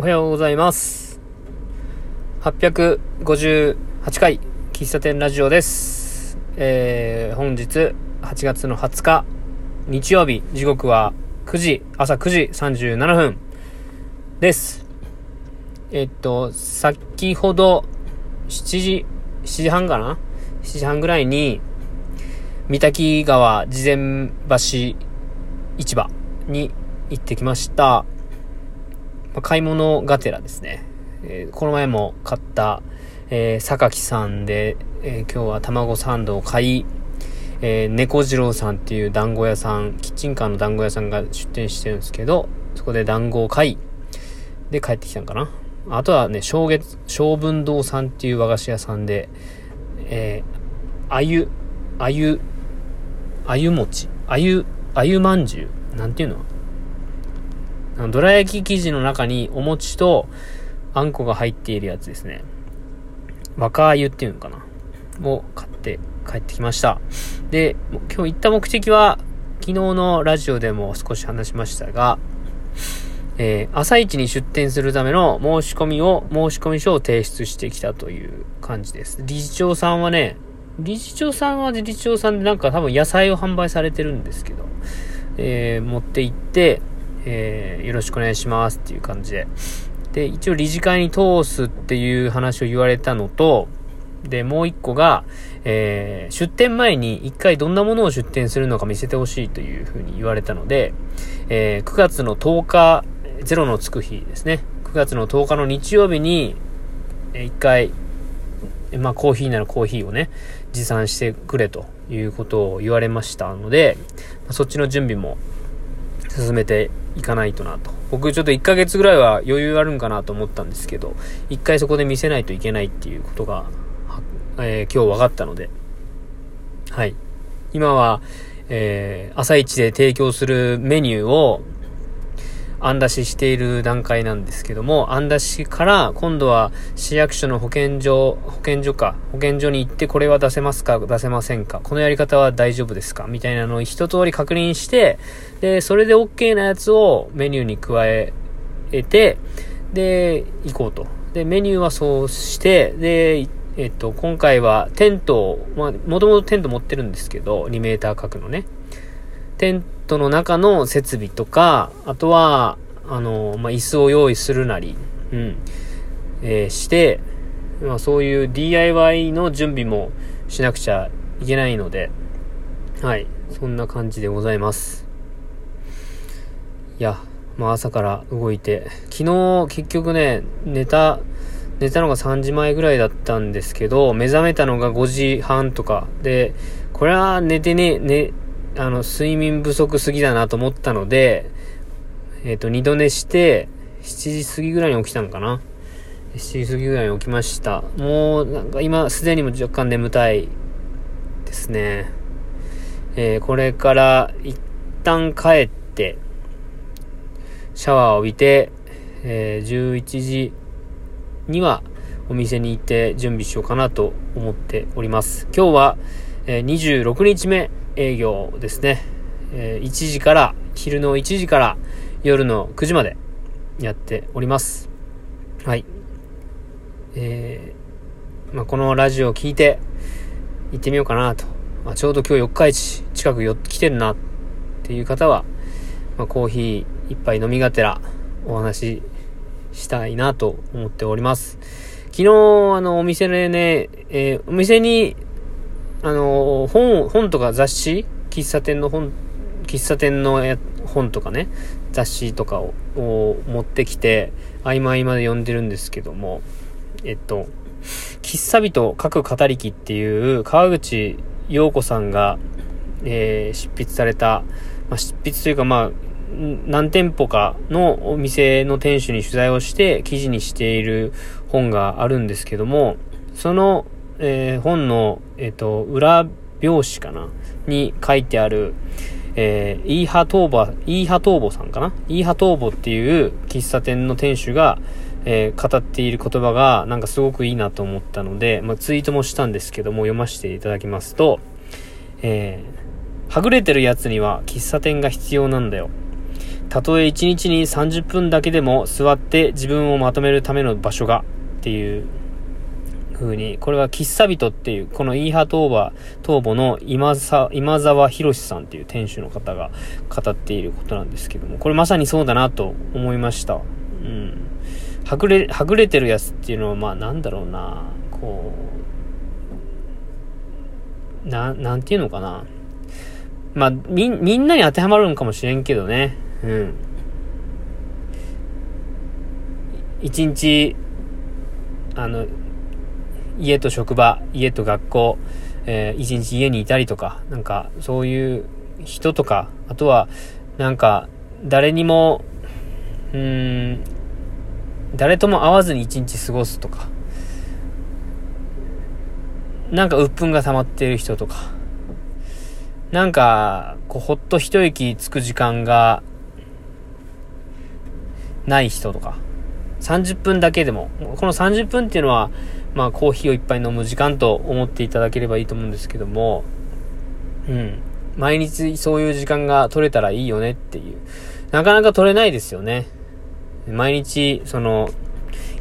おはようございます。858回、喫茶店ラジオです。えー、本日8月の20日、日曜日、時刻は9時、朝9時37分です。えっと、先ほど、7時、7時半かな ?7 時半ぐらいに、三滝川事前橋市場に行ってきました。ま買い物がてらですね。えーこの前も買った、え、榊さんで、え今日は卵サンドを買い、え、猫次郎さんっていう団子屋さん、キッチンカーの団子屋さんが出店してるんですけど、そこで団子を買い、で帰ってきたんかな。あとはね、正月、正文堂さんっていう和菓子屋さんで、えー、あゆ、あゆ、あゆ餅、あゆ、あゆまんじゅう、なんていうのあの？どら焼き生地の中にお餅とあんこが入っているやつですね。若あゆっていうのかなを買って帰ってきました。で、今日行った目的は、昨日のラジオでも少し話しましたが、えー朝一に出店するための申し込みを、申し込み書を提出してきたという感じです。理事長さんはね、理事長さんは理事長さんでなんか多分野菜を販売されてるんですけど、えー持って行って、えーよろしくお願いしますっていう感じで。で、一応理事会に通すっていう話を言われたのと、で、もう一個が、えー出店前に一回どんなものを出店するのか見せてほしいというふうに言われたので、えー9月の10日、ゼロのつく日ですね。9月の10日の日曜日に、えー一回、まあコーヒーならコーヒーをね、持参してくれということを言われましたので、そっちの準備も進めていかないとなと。僕ちょっと1ヶ月ぐらいは余裕あるんかなと思ったんですけど、一回そこで見せないといけないっていうことが、えー今日分かったので、はい。今は、えー朝一で提供するメニューを、案出ししている段階なんですけども、案出しから今度は市役所の保健所、保健所か、保健所に行ってこれは出せますか、出せませんか、このやり方は大丈夫ですか、みたいなのを一通り確認して、で、それで OK なやつをメニューに加えて、で、行こうと。で、メニューはそうして、で、えっと、今回はテントを、まあ、もともとテント持ってるんですけど、2メーター角のね。テントの中の設備とか、あとは、あの、まあ、椅子を用意するなり、うん、えーして、まあ、そういう DIY の準備もしなくちゃいけないので、はい、そんな感じでございます。いや、まあ朝から動いて、昨日結局ね、寝た、寝たのが3時前ぐらいだったんですけど、目覚めたのが5時半とか。で、これは寝てね、ね、あの、睡眠不足すぎだなと思ったので、えっ、と、二度寝して、7時過ぎぐらいに起きたのかな？7時過ぎぐらいに起きました。もう、なんか今、すでにも若干眠たいですね。えーこれから一旦帰って、シャワーを浴びて、えー11時にはお店に行って準備しようかなと思っております。今日は、えー26日目営業ですね。えー1時から、昼の1時から夜の9時までやっております。はい。えーまあ、このラジオを聞いて行ってみようかなと。まあ、ちょうど今日四日市近く寄ってきてるなっていう方は、まあ、コーヒー一杯飲みがてらお話ししたいなと思っております。昨日、あの、お店でね、えーお店に、あの、本、本とか雑誌喫茶店の本、喫茶店の本とかね、雑誌とかを持ってきて、合間合間で読んでるんですけども、えっと、喫茶人書く語りきっていう川口陽子さんが、えー執筆された、まあ、執筆というかまあ、何店舗かのお店の店主に取材をして記事にしている本があるんですけども、その、えー本の、えっ、と、裏表紙かな？に書いてある、えー、イーハトーボ、イーハトーボさんかな？イーハトーボっていう喫茶店の店主が、えー語っている言葉がなんかすごくいいなと思ったので、まあ、ツイートもしたんですけども読ませていただきますと、えーはぐれてる奴には喫茶店が必要なんだよ。たとえ1日に30分だけでも座って自分をまとめるための場所がっていう風に、これは喫茶人っていう、このイーハトーバー、東母の今さ今沢博さんっていう店主の方が語っていることなんですけども、これまさにそうだなと思いました。うん。はぐれ、はぐれてるやつっていうのは、まあなんだろうな、こう、な、なんていうのかな。まあ、み、みんなに当てはまるんかもしれんけどね。うん。一日、あの、家と職場、家と学校、えー、一日家にいたりとか、なんか、そういう人とか、あとは、なんか、誰にも、うん、誰とも会わずに一日過ごすとか、なんか鬱憤が溜まっている人とか、なんか、こう、ほっと一息つく時間が、ない人とか、30分だけでも、この30分っていうのは、まあ、コーヒーをいっぱい飲む時間と思っていただければいいと思うんですけども、うん。毎日そういう時間が取れたらいいよねっていう。なかなか取れないですよね。毎日、その、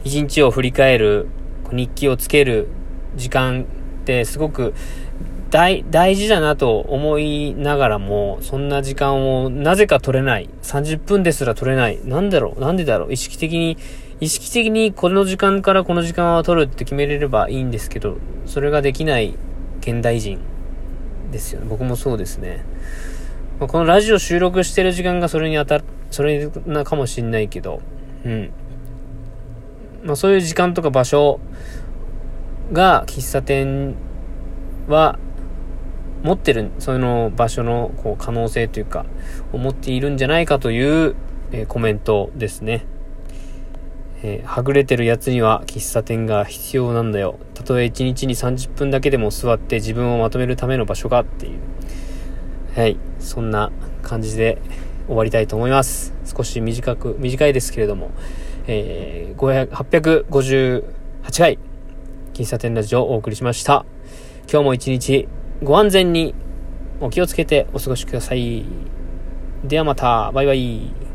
一日を振り返る、日記をつける時間ってすごく大、事だなと思いながらも、そんな時間をなぜか取れない。30分ですら取れない。なんだろう？なんでだろう？意識的に、意識的にこの時間からこの時間は取るって決めれればいいんですけど、それができない現代人ですよね。僕もそうですね。このラジオ収録してる時間がそれに当たる、それなかもしんないけど、うん。まあそういう時間とか場所が喫茶店は持ってる、その場所のこう可能性というか、思っているんじゃないかという、えー、コメントですね。えー、はぐれてるやつには喫茶店が必要なんだよ。たとえ1日に30分だけでも座って自分をまとめるための場所がっていう。はい。そんな感じで終わりたいと思います。少し短く、短いですけれども、えー、858回、喫茶店ラジオをお送りしました。今日も一日ご安全にお気をつけてお過ごしください。ではまた、バイバイ。